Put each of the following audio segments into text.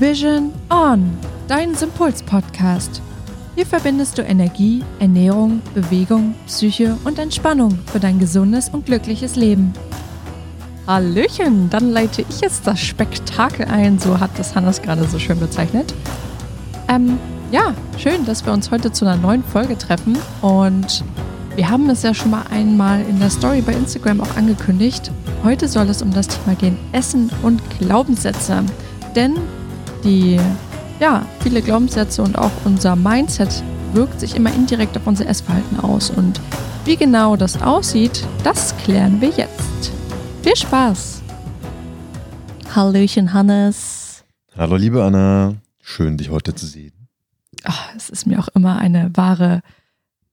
Vision On, dein Sympuls-Podcast. Hier verbindest du Energie, Ernährung, Bewegung, Psyche und Entspannung für dein gesundes und glückliches Leben. Hallöchen, dann leite ich jetzt das Spektakel ein, so hat das Hannes gerade so schön bezeichnet. Ähm, ja, schön, dass wir uns heute zu einer neuen Folge treffen und wir haben es ja schon mal einmal in der Story bei Instagram auch angekündigt. Heute soll es um das Thema gehen Essen und Glaubenssätze. Denn die, ja, viele Glaubenssätze und auch unser Mindset wirkt sich immer indirekt auf unser Essverhalten aus. Und wie genau das aussieht, das klären wir jetzt. Viel Spaß! Hallöchen, Hannes. Hallo, liebe Anna. Schön, dich heute zu sehen. Ach, es ist mir auch immer eine wahre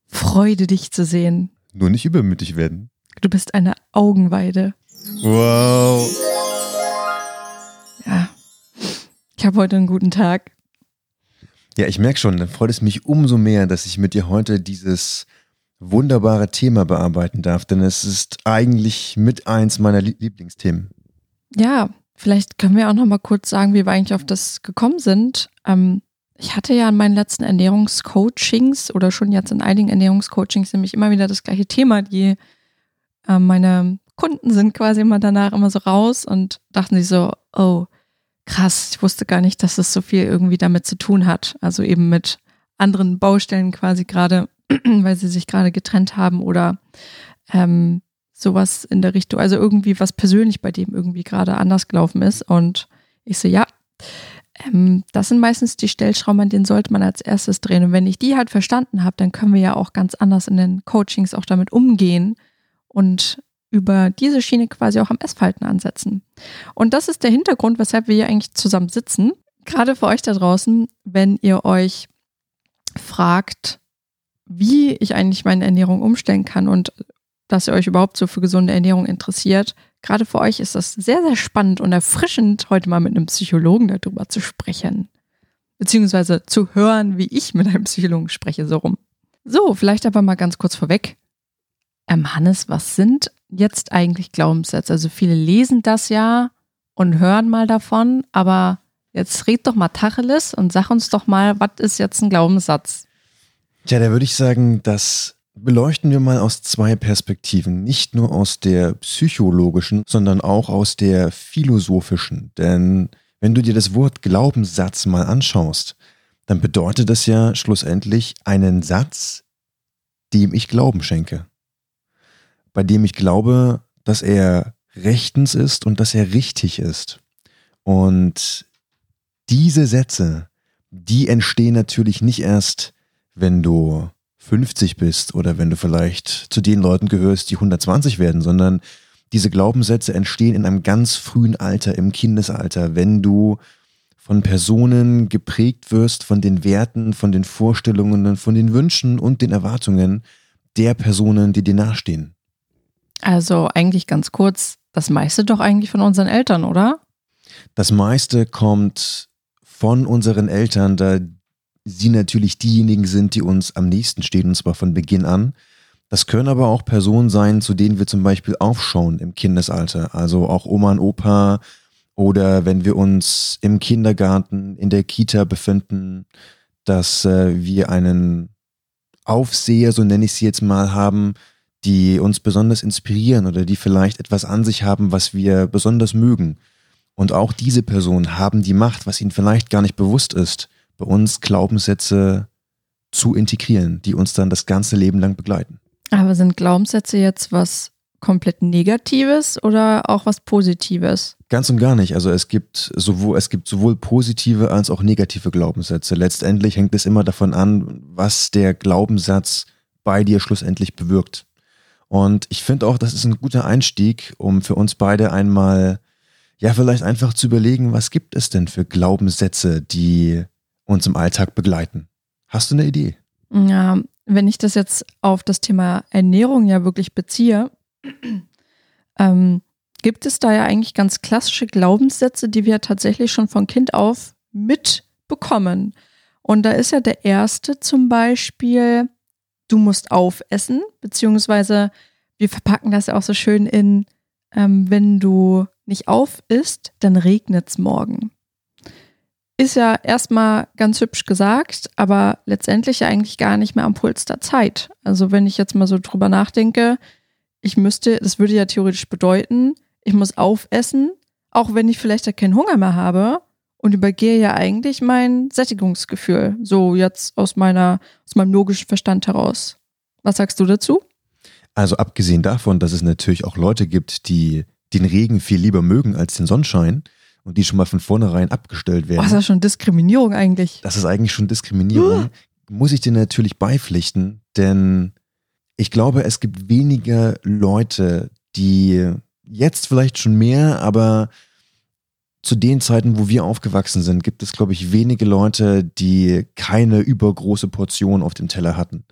Freude, dich zu sehen. Nur nicht übermütig werden. Du bist eine Augenweide. Wow. Ich habe heute einen guten Tag. Ja, ich merke schon, dann freut es mich umso mehr, dass ich mit dir heute dieses wunderbare Thema bearbeiten darf, denn es ist eigentlich mit eins meiner Lieblingsthemen. Ja, vielleicht können wir auch noch mal kurz sagen, wie wir eigentlich auf das gekommen sind. Ähm, ich hatte ja in meinen letzten Ernährungscoachings oder schon jetzt in einigen Ernährungscoachings nämlich immer wieder das gleiche Thema. Die äh, meine Kunden sind quasi immer danach immer so raus und dachten sich so, oh, krass, ich wusste gar nicht, dass es so viel irgendwie damit zu tun hat. Also eben mit anderen Baustellen quasi gerade, weil sie sich gerade getrennt haben oder ähm, sowas in der Richtung, also irgendwie was persönlich bei dem irgendwie gerade anders gelaufen ist. Und ich so, ja, ähm, das sind meistens die Stellschrauben, an denen sollte man als erstes drehen. Und wenn ich die halt verstanden habe, dann können wir ja auch ganz anders in den Coachings auch damit umgehen und über diese Schiene quasi auch am Essverhalten ansetzen. Und das ist der Hintergrund, weshalb wir hier eigentlich zusammen sitzen. Gerade für euch da draußen, wenn ihr euch fragt, wie ich eigentlich meine Ernährung umstellen kann und dass ihr euch überhaupt so für gesunde Ernährung interessiert. Gerade für euch ist das sehr, sehr spannend und erfrischend, heute mal mit einem Psychologen darüber zu sprechen. Beziehungsweise zu hören, wie ich mit einem Psychologen spreche, so rum. So, vielleicht aber mal ganz kurz vorweg. Ähm, Hannes, was sind jetzt eigentlich Glaubenssätze? Also viele lesen das ja und hören mal davon, aber jetzt red doch mal Tacheles und sag uns doch mal, was ist jetzt ein Glaubenssatz? Tja, da würde ich sagen, das beleuchten wir mal aus zwei Perspektiven. Nicht nur aus der psychologischen, sondern auch aus der philosophischen. Denn wenn du dir das Wort Glaubenssatz mal anschaust, dann bedeutet das ja schlussendlich einen Satz, dem ich Glauben schenke bei dem ich glaube, dass er rechtens ist und dass er richtig ist. Und diese Sätze, die entstehen natürlich nicht erst, wenn du 50 bist oder wenn du vielleicht zu den Leuten gehörst, die 120 werden, sondern diese Glaubenssätze entstehen in einem ganz frühen Alter, im Kindesalter, wenn du von Personen geprägt wirst, von den Werten, von den Vorstellungen, von den Wünschen und den Erwartungen der Personen, die dir nahestehen. Also eigentlich ganz kurz, das meiste doch eigentlich von unseren Eltern, oder? Das meiste kommt von unseren Eltern, da sie natürlich diejenigen sind, die uns am nächsten stehen, und zwar von Beginn an. Das können aber auch Personen sein, zu denen wir zum Beispiel aufschauen im Kindesalter. Also auch Oma und Opa oder wenn wir uns im Kindergarten, in der Kita befinden, dass äh, wir einen Aufseher, so nenne ich sie jetzt mal, haben, die uns besonders inspirieren oder die vielleicht etwas an sich haben, was wir besonders mögen. Und auch diese Personen haben die Macht, was ihnen vielleicht gar nicht bewusst ist, bei uns Glaubenssätze zu integrieren, die uns dann das ganze Leben lang begleiten. Aber sind Glaubenssätze jetzt was komplett Negatives oder auch was Positives? Ganz und gar nicht. Also es gibt sowohl, es gibt sowohl positive als auch negative Glaubenssätze. Letztendlich hängt es immer davon an, was der Glaubenssatz bei dir schlussendlich bewirkt. Und ich finde auch, das ist ein guter Einstieg, um für uns beide einmal, ja, vielleicht einfach zu überlegen, was gibt es denn für Glaubenssätze, die uns im Alltag begleiten? Hast du eine Idee? Ja, wenn ich das jetzt auf das Thema Ernährung ja wirklich beziehe, ähm, gibt es da ja eigentlich ganz klassische Glaubenssätze, die wir tatsächlich schon von Kind auf mitbekommen. Und da ist ja der erste zum Beispiel, du musst aufessen, beziehungsweise wir verpacken das ja auch so schön in, ähm, wenn du nicht auf isst, dann regnet es morgen. Ist ja erstmal ganz hübsch gesagt, aber letztendlich ja eigentlich gar nicht mehr am Puls der Zeit. Also wenn ich jetzt mal so drüber nachdenke, ich müsste, das würde ja theoretisch bedeuten, ich muss aufessen, auch wenn ich vielleicht ja keinen Hunger mehr habe und übergehe ja eigentlich mein Sättigungsgefühl. So jetzt aus meiner, aus meinem logischen Verstand heraus. Was sagst du dazu? Also abgesehen davon, dass es natürlich auch Leute gibt, die den Regen viel lieber mögen als den Sonnenschein und die schon mal von vornherein abgestellt werden. Oh, das ist schon Diskriminierung eigentlich. Das ist eigentlich schon Diskriminierung. Muss ich dir natürlich beipflichten, denn ich glaube, es gibt weniger Leute, die jetzt vielleicht schon mehr, aber zu den Zeiten, wo wir aufgewachsen sind, gibt es, glaube ich, wenige Leute, die keine übergroße Portion auf dem Teller hatten.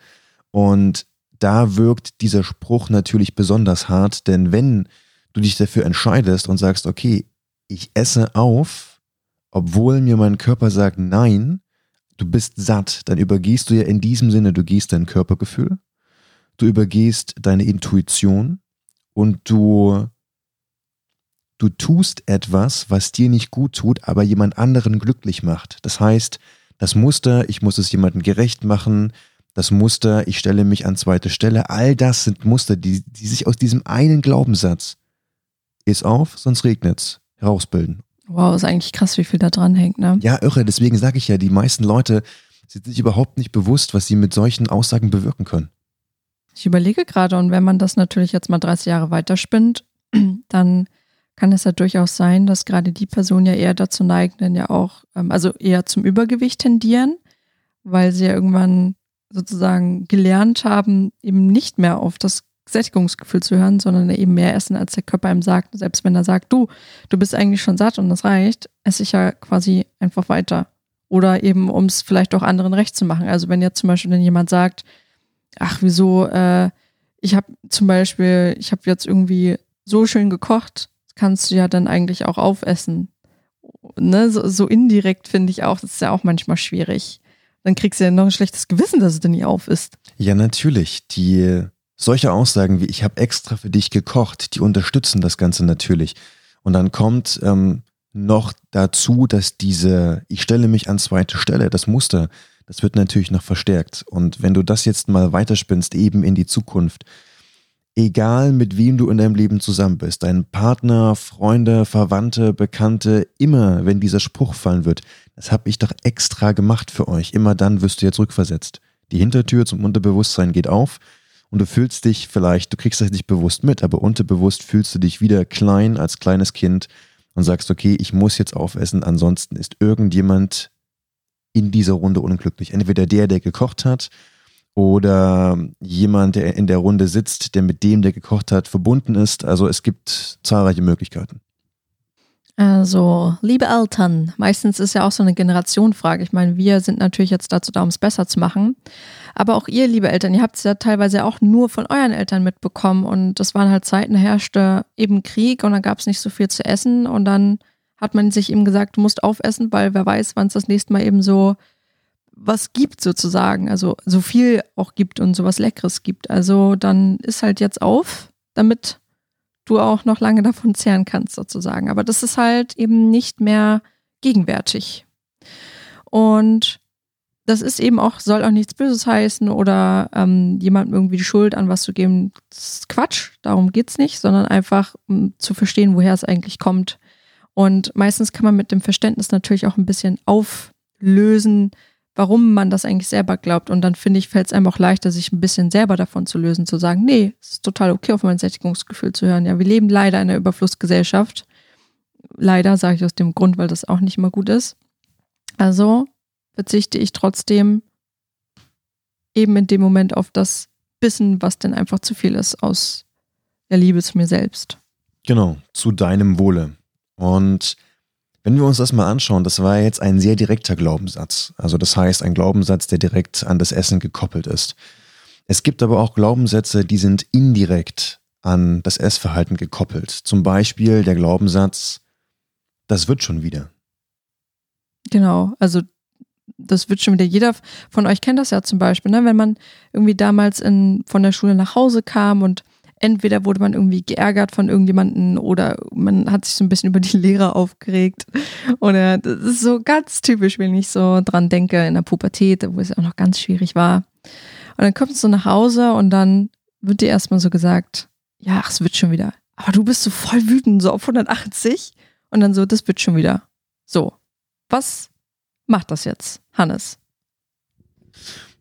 Und da wirkt dieser Spruch natürlich besonders hart, denn wenn du dich dafür entscheidest und sagst, okay, ich esse auf, obwohl mir mein Körper sagt, nein, du bist satt, dann übergehst du ja in diesem Sinne, du gehst dein Körpergefühl, du übergehst deine Intuition und du du tust etwas, was dir nicht gut tut, aber jemand anderen glücklich macht. Das heißt, das Muster, ich muss es jemandem gerecht machen, das Muster, ich stelle mich an zweite Stelle, all das sind Muster, die, die sich aus diesem einen Glaubenssatz, ist auf, sonst regnet's, herausbilden. Wow, ist eigentlich krass, wie viel da dran hängt, ne? Ja, irre, deswegen sage ich ja, die meisten Leute sind sich überhaupt nicht bewusst, was sie mit solchen Aussagen bewirken können. Ich überlege gerade, und wenn man das natürlich jetzt mal 30 Jahre weiterspinnt, dann kann es ja durchaus sein, dass gerade die Personen ja eher dazu neigen, dann ja auch, ähm, also eher zum Übergewicht tendieren, weil sie ja irgendwann sozusagen gelernt haben, eben nicht mehr auf das Sättigungsgefühl zu hören, sondern eben mehr essen, als der Körper einem sagt. Selbst wenn er sagt, du, du bist eigentlich schon satt und das reicht, esse ich ja quasi einfach weiter. Oder eben, um es vielleicht auch anderen recht zu machen. Also wenn jetzt zum Beispiel dann jemand sagt, ach, wieso, äh, ich habe zum Beispiel, ich habe jetzt irgendwie so schön gekocht, kannst du ja dann eigentlich auch aufessen. Ne? So, so indirekt finde ich auch, das ist ja auch manchmal schwierig. Dann kriegst du ja noch ein schlechtes Gewissen, dass es denn nie auf ist. Ja, natürlich. Die solche Aussagen wie ich habe extra für dich gekocht, die unterstützen das Ganze natürlich. Und dann kommt ähm, noch dazu, dass diese, ich stelle mich an zweite Stelle, das Muster, das wird natürlich noch verstärkt. Und wenn du das jetzt mal weiterspinnst, eben in die Zukunft, egal mit wem du in deinem Leben zusammen bist, dein Partner, Freunde, Verwandte, Bekannte, immer wenn dieser Spruch fallen wird, das habe ich doch extra gemacht für euch, immer dann wirst du jetzt rückversetzt. Die Hintertür zum Unterbewusstsein geht auf und du fühlst dich vielleicht, du kriegst das nicht bewusst mit, aber unterbewusst fühlst du dich wieder klein als kleines Kind und sagst, okay, ich muss jetzt aufessen, ansonsten ist irgendjemand in dieser Runde unglücklich. Entweder der, der gekocht hat, oder jemand, der in der Runde sitzt, der mit dem, der gekocht hat, verbunden ist. Also es gibt zahlreiche Möglichkeiten. Also, liebe Eltern, meistens ist ja auch so eine Generationenfrage. Ich meine, wir sind natürlich jetzt dazu da, um es besser zu machen. Aber auch ihr, liebe Eltern, ihr habt es ja teilweise auch nur von euren Eltern mitbekommen. Und das waren halt Zeiten, da herrschte eben Krieg und dann gab es nicht so viel zu essen. Und dann hat man sich eben gesagt, du musst aufessen, weil wer weiß, wann es das nächste Mal eben so was gibt sozusagen, also so viel auch gibt und sowas Leckeres gibt. Also dann ist halt jetzt auf, damit du auch noch lange davon zehren kannst sozusagen. Aber das ist halt eben nicht mehr gegenwärtig. Und das ist eben auch, soll auch nichts Böses heißen oder ähm, jemandem irgendwie die Schuld an was zu geben. Das ist Quatsch, darum geht es nicht, sondern einfach um zu verstehen, woher es eigentlich kommt. Und meistens kann man mit dem Verständnis natürlich auch ein bisschen auflösen, warum man das eigentlich selber glaubt. Und dann finde ich, fällt es einem auch leichter, sich ein bisschen selber davon zu lösen, zu sagen, nee, es ist total okay, auf mein Sättigungsgefühl zu hören. Ja, wir leben leider in einer Überflussgesellschaft. Leider sage ich aus dem Grund, weil das auch nicht immer gut ist. Also verzichte ich trotzdem eben in dem Moment auf das Bissen, was denn einfach zu viel ist aus der Liebe zu mir selbst. Genau, zu deinem Wohle. Und wenn wir uns das mal anschauen, das war jetzt ein sehr direkter Glaubenssatz. Also das heißt ein Glaubenssatz, der direkt an das Essen gekoppelt ist. Es gibt aber auch Glaubenssätze, die sind indirekt an das Essverhalten gekoppelt. Zum Beispiel der Glaubenssatz, das wird schon wieder. Genau, also das wird schon wieder. Jeder von euch kennt das ja zum Beispiel, ne? wenn man irgendwie damals in, von der Schule nach Hause kam und entweder wurde man irgendwie geärgert von irgendjemanden oder man hat sich so ein bisschen über die Lehrer aufgeregt. Oder das ist so ganz typisch, wenn ich so dran denke in der Pubertät, wo es auch noch ganz schwierig war. Und dann kommst du nach Hause und dann wird dir erstmal so gesagt, ja, ach, es wird schon wieder. Aber du bist so voll wütend, so auf 180. Und dann so, das wird schon wieder. So. Was macht das jetzt, Hannes?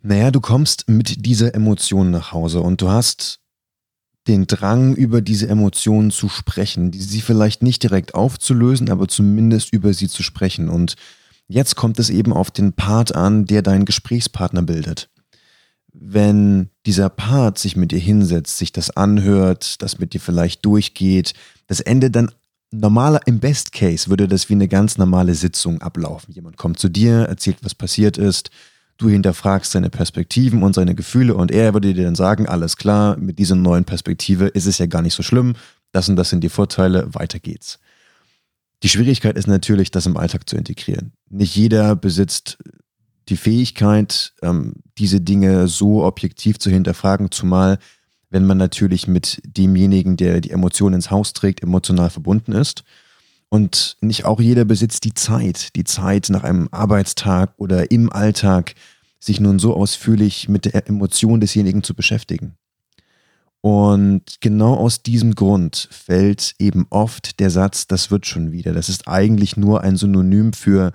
Naja, du kommst mit dieser Emotion nach Hause und du hast den Drang, über diese Emotionen zu sprechen, sie vielleicht nicht direkt aufzulösen, aber zumindest über sie zu sprechen. Und jetzt kommt es eben auf den Part an, der deinen Gesprächspartner bildet. Wenn dieser Part sich mit dir hinsetzt, sich das anhört, das mit dir vielleicht durchgeht, das Ende dann normaler, im Best Case würde das wie eine ganz normale Sitzung ablaufen. Jemand kommt zu dir, erzählt, was passiert ist, du hinterfragst seine Perspektiven und seine Gefühle und er würde dir dann sagen, alles klar, mit dieser neuen Perspektive ist es ja gar nicht so schlimm, das und das sind die Vorteile, weiter geht's. Die Schwierigkeit ist natürlich, das im Alltag zu integrieren. Nicht jeder besitzt die Fähigkeit, ähm, diese Dinge so objektiv zu hinterfragen, zumal wenn man natürlich mit demjenigen, der die Emotionen ins Haus trägt, emotional verbunden ist. Und nicht auch jeder besitzt die Zeit, die Zeit nach einem Arbeitstag oder im Alltag, sich nun so ausführlich mit der Emotion desjenigen zu beschäftigen. Und genau aus diesem Grund fällt eben oft der Satz, das wird schon wieder. Das ist eigentlich nur ein Synonym für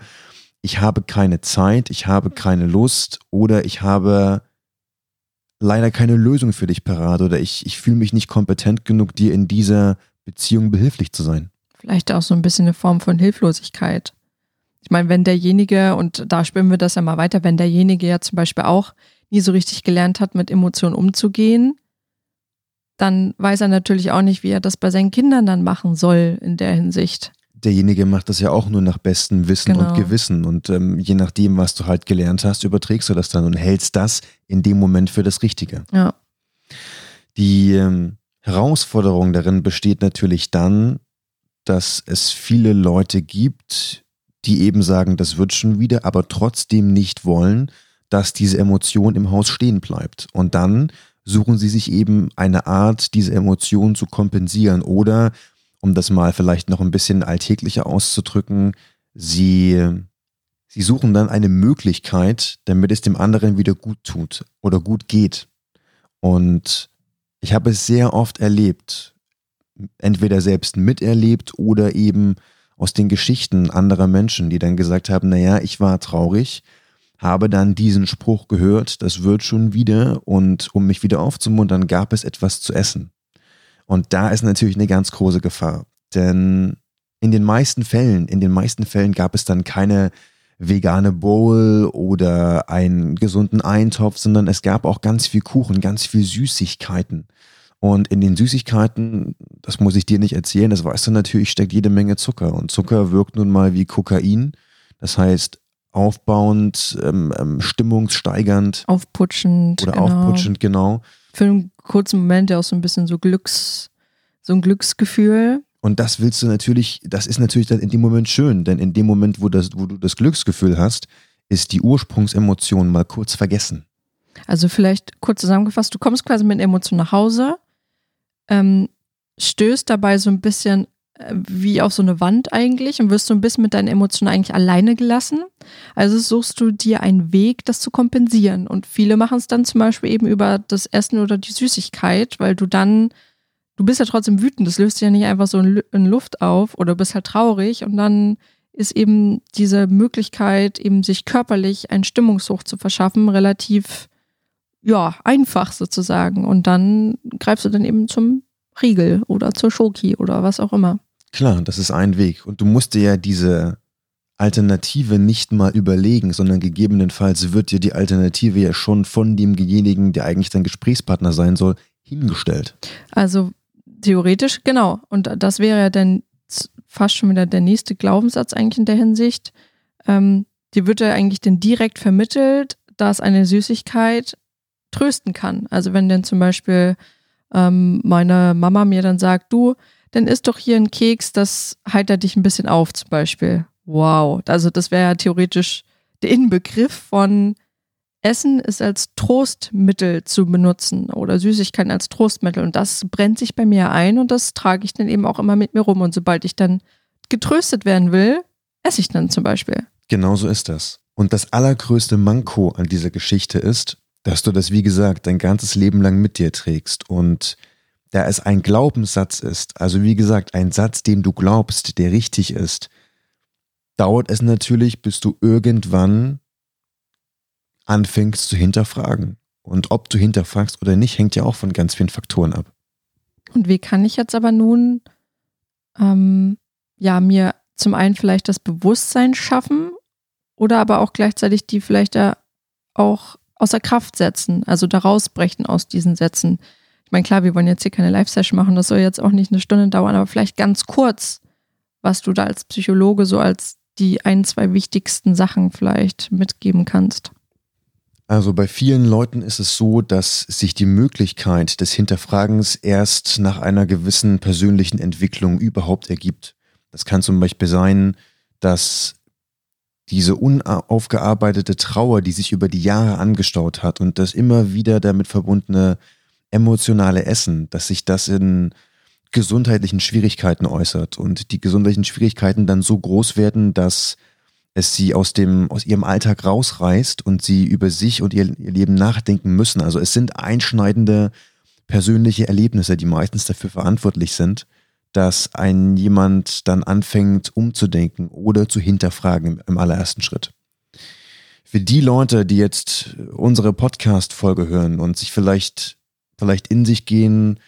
ich habe keine Zeit, ich habe keine Lust oder ich habe leider keine Lösung für dich parat oder ich, ich fühle mich nicht kompetent genug, dir in dieser Beziehung behilflich zu sein vielleicht auch so ein bisschen eine Form von Hilflosigkeit. Ich meine, wenn derjenige, und da spielen wir das ja mal weiter, wenn derjenige ja zum Beispiel auch nie so richtig gelernt hat, mit Emotionen umzugehen, dann weiß er natürlich auch nicht, wie er das bei seinen Kindern dann machen soll in der Hinsicht. Derjenige macht das ja auch nur nach bestem Wissen genau. und Gewissen. Und ähm, je nachdem, was du halt gelernt hast, überträgst du das dann und hältst das in dem Moment für das Richtige. Ja. Die ähm, Herausforderung darin besteht natürlich dann, dass es viele Leute gibt, die eben sagen, das wird schon wieder, aber trotzdem nicht wollen, dass diese Emotion im Haus stehen bleibt. Und dann suchen sie sich eben eine Art, diese Emotion zu kompensieren oder, um das mal vielleicht noch ein bisschen alltäglicher auszudrücken, sie, sie suchen dann eine Möglichkeit, damit es dem anderen wieder gut tut oder gut geht. Und ich habe es sehr oft erlebt, entweder selbst miterlebt oder eben aus den Geschichten anderer Menschen, die dann gesagt haben, naja, ich war traurig, habe dann diesen Spruch gehört, das wird schon wieder und um mich wieder aufzumuntern, gab es etwas zu essen. Und da ist natürlich eine ganz große Gefahr, denn in den meisten Fällen, in den meisten Fällen gab es dann keine vegane Bowl oder einen gesunden Eintopf, sondern es gab auch ganz viel Kuchen, ganz viel Süßigkeiten. Und in den Süßigkeiten, das muss ich dir nicht erzählen, das weißt du natürlich, steckt jede Menge Zucker. Und Zucker wirkt nun mal wie Kokain. Das heißt, aufbauend, ähm, ähm, stimmungssteigernd. Aufputschend. Oder genau. aufputschend, genau. Für einen kurzen Moment ja auch so ein bisschen so Glücks, so ein Glücksgefühl. Und das willst du natürlich, das ist natürlich dann in dem Moment schön, denn in dem Moment, wo, das, wo du das Glücksgefühl hast, ist die Ursprungsemotion mal kurz vergessen. Also vielleicht kurz zusammengefasst, du kommst quasi mit Emotionen nach Hause, ähm, stößt dabei so ein bisschen äh, wie auf so eine Wand eigentlich und wirst so ein bisschen mit deinen Emotionen eigentlich alleine gelassen. Also suchst du dir einen Weg, das zu kompensieren. Und viele machen es dann zum Beispiel eben über das Essen oder die Süßigkeit, weil du dann, du bist ja trotzdem wütend, das löst sich ja nicht einfach so in Luft auf oder bist halt traurig und dann ist eben diese Möglichkeit, eben sich körperlich einen Stimmungshoch zu verschaffen, relativ ja, einfach sozusagen. Und dann greifst du dann eben zum Riegel oder zur Schoki oder was auch immer. Klar, das ist ein Weg. Und du musst dir ja diese Alternative nicht mal überlegen, sondern gegebenenfalls wird dir die Alternative ja schon von demjenigen, der eigentlich dein Gesprächspartner sein soll, hingestellt. Also theoretisch, genau. Und das wäre ja dann fast schon wieder der nächste Glaubenssatz eigentlich in der Hinsicht. Ähm, dir wird ja eigentlich dann direkt vermittelt, dass eine Süßigkeit trösten kann. Also wenn denn zum Beispiel ähm, meine Mama mir dann sagt, du, dann isst doch hier ein Keks, das heitert dich ein bisschen auf zum Beispiel. Wow, also das wäre ja theoretisch der Inbegriff von Essen ist als Trostmittel zu benutzen oder Süßigkeiten als Trostmittel. Und das brennt sich bei mir ein und das trage ich dann eben auch immer mit mir rum. Und sobald ich dann getröstet werden will, esse ich dann zum Beispiel. Genauso ist das. Und das allergrößte Manko an dieser Geschichte ist, dass du das, wie gesagt, dein ganzes Leben lang mit dir trägst. Und da es ein Glaubenssatz ist, also wie gesagt, ein Satz, dem du glaubst, der richtig ist, dauert es natürlich, bis du irgendwann anfängst zu hinterfragen. Und ob du hinterfragst oder nicht, hängt ja auch von ganz vielen Faktoren ab. Und wie kann ich jetzt aber nun, ähm, ja, mir zum einen vielleicht das Bewusstsein schaffen oder aber auch gleichzeitig die vielleicht da auch außer Kraft setzen, also da rausbrechen aus diesen Sätzen. Ich meine, klar, wir wollen jetzt hier keine Live-Session machen, das soll jetzt auch nicht eine Stunde dauern, aber vielleicht ganz kurz, was du da als Psychologe so als die ein, zwei wichtigsten Sachen vielleicht mitgeben kannst. Also bei vielen Leuten ist es so, dass sich die Möglichkeit des Hinterfragens erst nach einer gewissen persönlichen Entwicklung überhaupt ergibt. Das kann zum Beispiel sein, dass diese unaufgearbeitete Trauer, die sich über die Jahre angestaut hat und das immer wieder damit verbundene emotionale Essen, dass sich das in gesundheitlichen Schwierigkeiten äußert und die gesundheitlichen Schwierigkeiten dann so groß werden, dass es sie aus dem, aus ihrem Alltag rausreißt und sie über sich und ihr, ihr Leben nachdenken müssen. Also es sind einschneidende persönliche Erlebnisse, die meistens dafür verantwortlich sind, dass ein jemand dann anfängt umzudenken oder zu hinterfragen im allerersten Schritt. Für die Leute, die jetzt unsere Podcast-Folge hören und sich vielleicht, vielleicht in sich gehen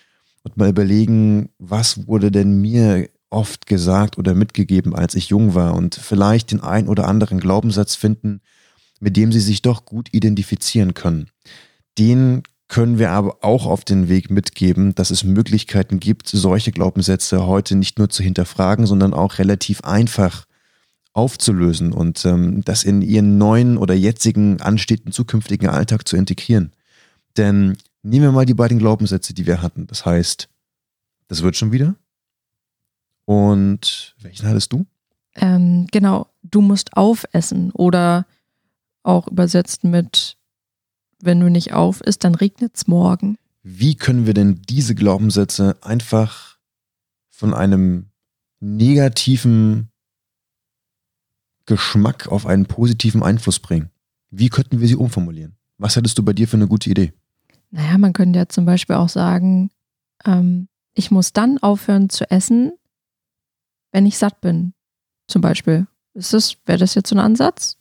und mal überlegen, was wurde denn mir oft gesagt oder mitgegeben, als ich jung war und vielleicht den ein oder anderen Glaubenssatz finden, mit dem sie sich doch gut identifizieren können. Den können wir aber auch auf den Weg mitgeben, dass es Möglichkeiten gibt, solche Glaubenssätze heute nicht nur zu hinterfragen, sondern auch relativ einfach aufzulösen und ähm, das in ihren neuen oder jetzigen anstehenden zukünftigen Alltag zu integrieren. Denn nehmen wir mal die beiden Glaubenssätze, die wir hatten. Das heißt, das wird schon wieder. Und welchen hattest du? Ähm, genau, du musst aufessen oder auch übersetzt mit wenn du nicht auf isst, dann regnet es morgen. Wie können wir denn diese Glaubenssätze einfach von einem negativen Geschmack auf einen positiven Einfluss bringen? Wie könnten wir sie umformulieren? Was hättest du bei dir für eine gute Idee? Naja, man könnte ja zum Beispiel auch sagen, ähm, ich muss dann aufhören zu essen, wenn ich satt bin. Zum Beispiel. Ist das, wäre das jetzt so ein Ansatz?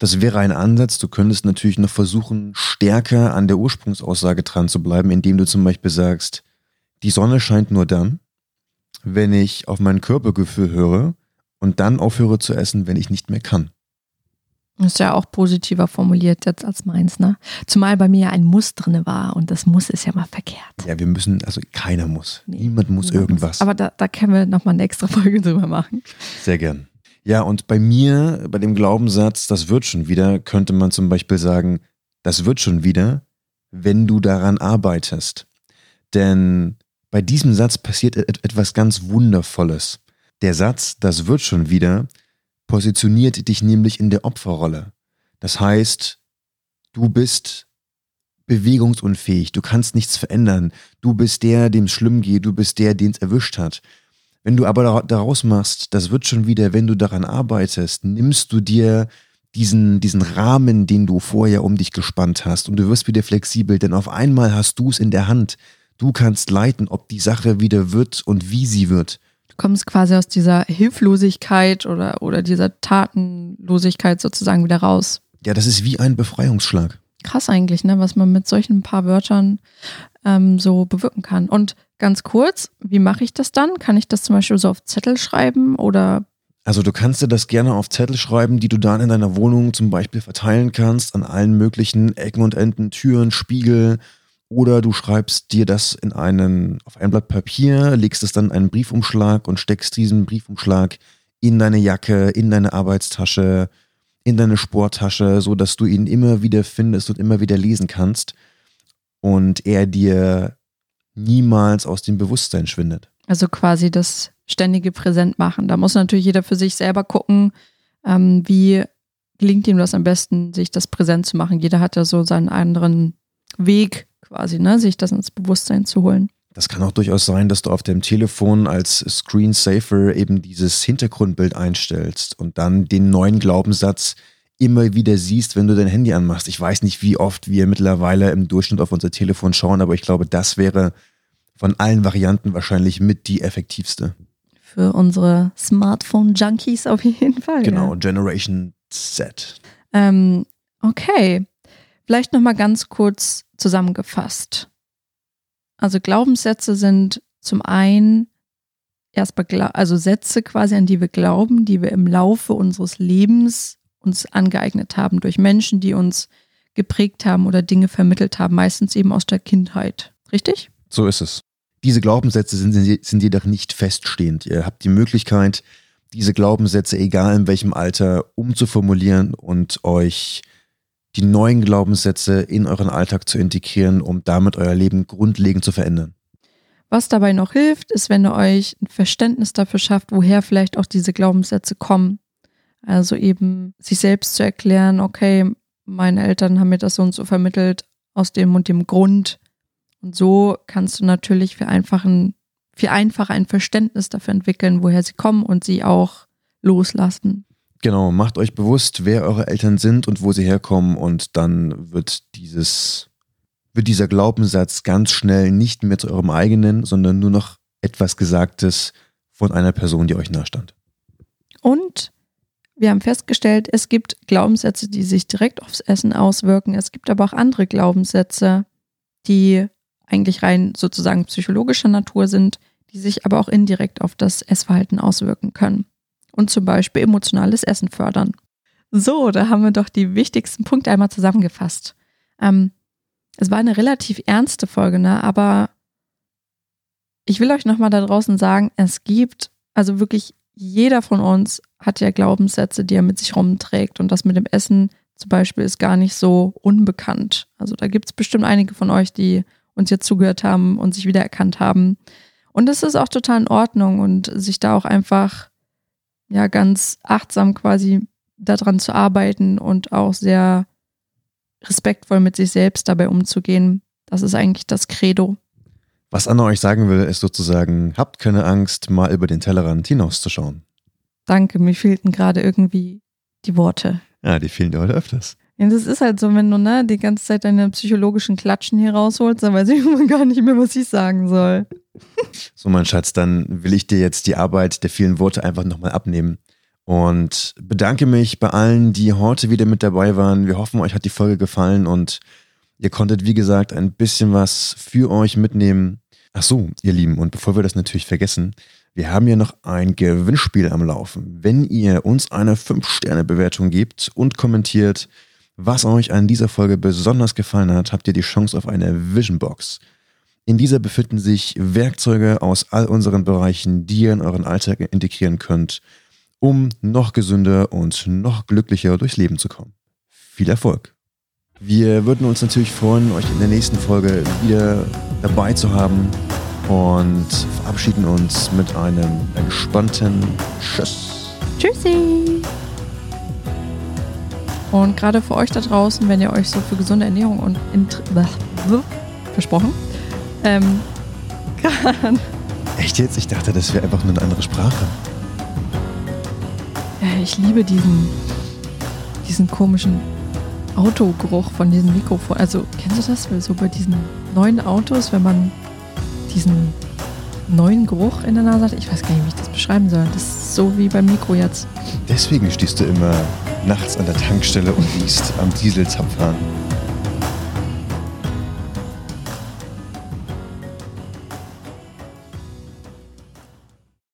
Das wäre ein Ansatz. Du könntest natürlich noch versuchen, stärker an der Ursprungsaussage dran zu bleiben, indem du zum Beispiel sagst, die Sonne scheint nur dann, wenn ich auf mein Körpergefühl höre und dann aufhöre zu essen, wenn ich nicht mehr kann. Das ist ja auch positiver formuliert jetzt als meins, ne? Zumal bei mir ja ein Muss drin war und das Muss ist ja mal verkehrt. Ja, wir müssen, also keiner muss. Nee, niemand muss irgendwas. Muss. Aber da, da können wir nochmal eine extra Folge drüber machen. Sehr gern. Ja, und bei mir, bei dem Glaubenssatz, das wird schon wieder, könnte man zum Beispiel sagen, das wird schon wieder, wenn du daran arbeitest. Denn bei diesem Satz passiert etwas ganz Wundervolles. Der Satz, das wird schon wieder, positioniert dich nämlich in der Opferrolle. Das heißt, du bist bewegungsunfähig, du kannst nichts verändern, du bist der, dem es schlimm geht, du bist der, den es erwischt hat. Wenn du aber daraus machst, das wird schon wieder, wenn du daran arbeitest, nimmst du dir diesen, diesen Rahmen, den du vorher um dich gespannt hast und du wirst wieder flexibel, denn auf einmal hast du es in der Hand. Du kannst leiten, ob die Sache wieder wird und wie sie wird. Du kommst quasi aus dieser Hilflosigkeit oder, oder dieser Tatenlosigkeit sozusagen wieder raus. Ja, das ist wie ein Befreiungsschlag. Krass eigentlich, ne, was man mit solchen paar Wörtern ähm, so bewirken kann. Und ganz kurz, wie mache ich das dann? Kann ich das zum Beispiel so auf Zettel schreiben oder? Also du kannst dir das gerne auf Zettel schreiben, die du dann in deiner Wohnung zum Beispiel verteilen kannst an allen möglichen Ecken und Enden, Türen, Spiegel. Oder du schreibst dir das in einen, auf ein Blatt Papier, legst es dann in einen Briefumschlag und steckst diesen Briefumschlag in deine Jacke, in deine Arbeitstasche, in deine Sporttasche, so dass du ihn immer wieder findest und immer wieder lesen kannst und er dir niemals aus dem Bewusstsein schwindet. Also quasi das ständige Präsent machen. Da muss natürlich jeder für sich selber gucken, ähm, wie gelingt ihm das am besten, sich das präsent zu machen. Jeder hat ja so seinen anderen Weg quasi, ne, sich das ins Bewusstsein zu holen. Das kann auch durchaus sein, dass du auf dem Telefon als Screensaver eben dieses Hintergrundbild einstellst und dann den neuen Glaubenssatz immer wieder siehst, wenn du dein Handy anmachst. Ich weiß nicht, wie oft wir mittlerweile im Durchschnitt auf unser Telefon schauen, aber ich glaube, das wäre von allen Varianten wahrscheinlich mit die effektivste. Für unsere Smartphone-Junkies auf jeden Fall. Genau, ja. Generation Z. Ähm, okay, vielleicht nochmal ganz kurz zusammengefasst. Also Glaubenssätze sind zum einen erstmal also Sätze quasi, an die wir glauben, die wir im Laufe unseres Lebens uns angeeignet haben durch Menschen, die uns geprägt haben oder Dinge vermittelt haben, meistens eben aus der Kindheit. Richtig? So ist es. Diese Glaubenssätze sind, sind jedoch nicht feststehend. Ihr habt die Möglichkeit, diese Glaubenssätze, egal in welchem Alter, umzuformulieren und euch die neuen Glaubenssätze in euren Alltag zu integrieren, um damit euer Leben grundlegend zu verändern. Was dabei noch hilft, ist, wenn ihr euch ein Verständnis dafür schafft, woher vielleicht auch diese Glaubenssätze kommen. Also eben sich selbst zu erklären, okay, meine Eltern haben mir das so und so vermittelt aus dem und dem Grund. Und so kannst du natürlich viel, einfachen, viel einfacher ein Verständnis dafür entwickeln, woher sie kommen und sie auch loslassen. Genau, macht euch bewusst, wer eure Eltern sind und wo sie herkommen und dann wird dieses, wird dieser Glaubenssatz ganz schnell nicht mehr zu eurem eigenen, sondern nur noch etwas Gesagtes von einer Person, die euch nahesteht. Und wir haben festgestellt, es gibt Glaubenssätze, die sich direkt aufs Essen auswirken. Es gibt aber auch andere Glaubenssätze, die eigentlich rein sozusagen psychologischer Natur sind, die sich aber auch indirekt auf das Essverhalten auswirken können und zum Beispiel emotionales Essen fördern. So, da haben wir doch die wichtigsten Punkte einmal zusammengefasst. Ähm, es war eine relativ ernste Folge, ne? aber ich will euch nochmal da draußen sagen, es gibt, also wirklich jeder von uns hat ja Glaubenssätze, die er mit sich rumträgt und das mit dem Essen zum Beispiel ist gar nicht so unbekannt. Also da gibt es bestimmt einige von euch, die uns jetzt zugehört haben und sich wiedererkannt haben. Und es ist auch total in Ordnung und sich da auch einfach ja ganz achtsam quasi daran zu arbeiten und auch sehr respektvoll mit sich selbst dabei umzugehen. Das ist eigentlich das Credo. Was Anna euch sagen will, ist sozusagen, habt keine Angst, mal über den Tellerrand hinauszuschauen. Danke, mir fehlten gerade irgendwie die Worte. Ja, die fehlen dir heute öfters. Ja, das ist halt so, wenn du ne, die ganze Zeit deine psychologischen Klatschen hier rausholst, dann weiß ich immer gar nicht mehr, was ich sagen soll. So, mein Schatz, dann will ich dir jetzt die Arbeit der vielen Worte einfach nochmal abnehmen. Und bedanke mich bei allen, die heute wieder mit dabei waren. Wir hoffen, euch hat die Folge gefallen und ihr konntet, wie gesagt, ein bisschen was für euch mitnehmen. Ach so, ihr Lieben, und bevor wir das natürlich vergessen, wir haben ja noch ein Gewinnspiel am Laufen. Wenn ihr uns eine 5-Sterne-Bewertung gebt und kommentiert, was euch an dieser Folge besonders gefallen hat, habt ihr die Chance auf eine Vision Box. In dieser befinden sich Werkzeuge aus all unseren Bereichen, die ihr in euren Alltag integrieren könnt, um noch gesünder und noch glücklicher durchs Leben zu kommen. Viel Erfolg! Wir würden uns natürlich freuen, euch in der nächsten Folge wieder dabei zu haben und verabschieden uns mit einem entspannten Tschüss. Tschüssi! Und gerade für euch da draußen, wenn ihr euch so für gesunde Ernährung und Int versprochen, ähm, Echt jetzt? Ich dachte, das wäre einfach nur eine andere Sprache. Ja, ich liebe diesen, diesen komischen Autogeruch von diesem Mikrofon. Also, kennst du das? So bei diesen neuen Autos, wenn man diesen neuen Geruch in der Nase hat. Ich weiß gar nicht, wie ich das beschreiben soll. Das ist so wie beim Mikro jetzt. Deswegen stehst du immer nachts an der Tankstelle und liest am Dieselzapfhahn.